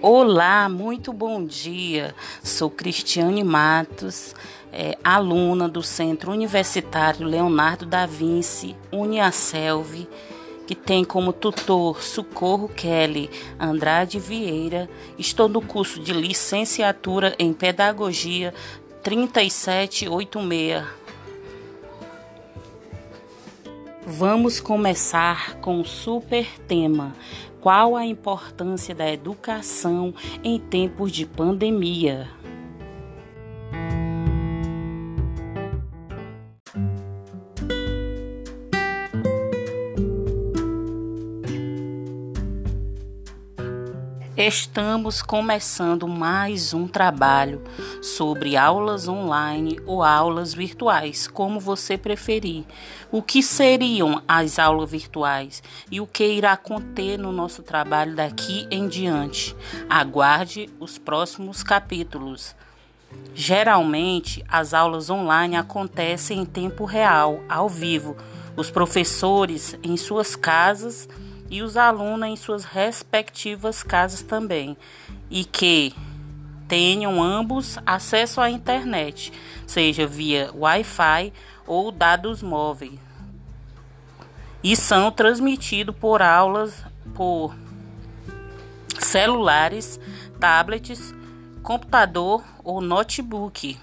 Olá, muito bom dia. Sou Cristiane Matos, é, aluna do Centro Universitário Leonardo da Vinci, Uniaselv, que tem como tutor Socorro Kelly Andrade Vieira. Estou no curso de licenciatura em Pedagogia 3786. Vamos começar com o super tema qual a importância da educação em tempos de pandemia? Estamos começando mais um trabalho sobre aulas online ou aulas virtuais, como você preferir. O que seriam as aulas virtuais e o que irá conter no nosso trabalho daqui em diante? Aguarde os próximos capítulos. Geralmente, as aulas online acontecem em tempo real, ao vivo. Os professores em suas casas e os alunos em suas respectivas casas também, e que tenham ambos acesso à internet, seja via Wi-Fi ou dados móveis, e são transmitidos por aulas por celulares, tablets, computador ou notebook.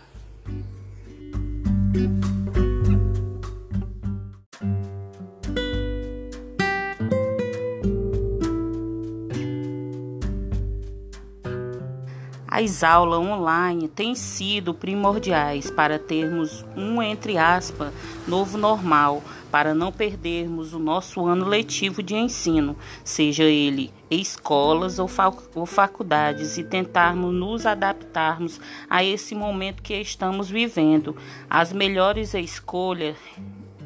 As aulas online têm sido primordiais para termos um, entre aspas, novo normal, para não perdermos o nosso ano letivo de ensino, seja ele escolas ou, ou faculdades, e tentarmos nos adaptarmos a esse momento que estamos vivendo. As melhores escolhas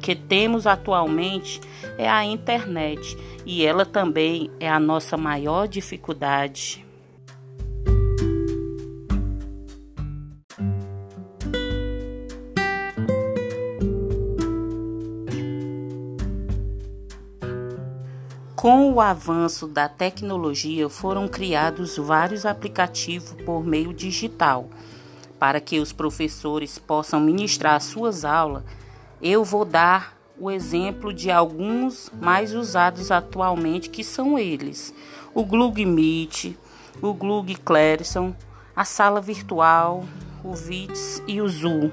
que temos atualmente é a internet e ela também é a nossa maior dificuldade. Com o avanço da tecnologia, foram criados vários aplicativos por meio digital para que os professores possam ministrar suas aulas. Eu vou dar o exemplo de alguns mais usados atualmente, que são eles: o Glug Meet, o Glug Clarisson, a sala virtual, o Vits e o Zoom.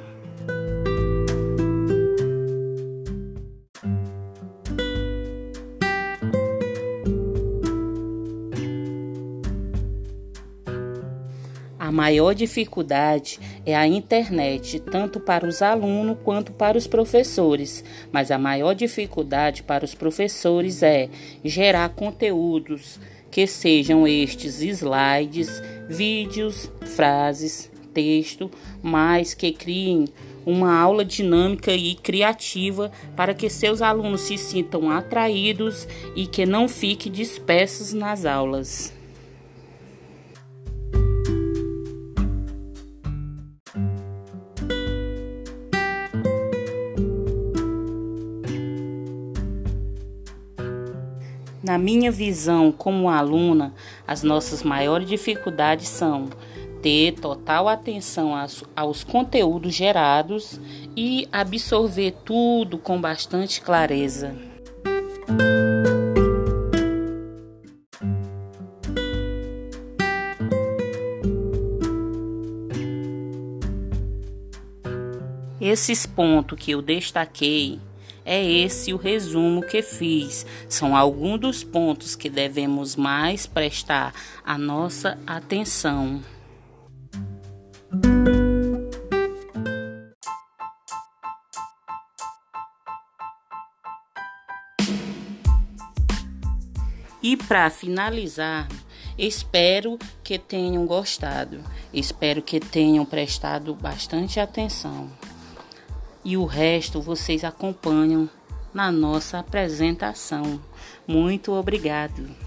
A maior dificuldade é a internet, tanto para os alunos quanto para os professores, mas a maior dificuldade para os professores é gerar conteúdos que sejam estes slides, vídeos, frases, texto, mas que criem uma aula dinâmica e criativa para que seus alunos se sintam atraídos e que não fiquem dispersos nas aulas. Na minha visão como aluna, as nossas maiores dificuldades são ter total atenção aos, conteúdos gerados e absorver tudo com bastante clareza. Esses pontos que eu destaquei é esse o resumo que fiz. São alguns dos pontos que devemos mais prestar a nossa atenção. E para finalizar, espero que tenham gostado, espero que tenham prestado bastante atenção e o resto vocês acompanham na nossa apresentação. Muito obrigado.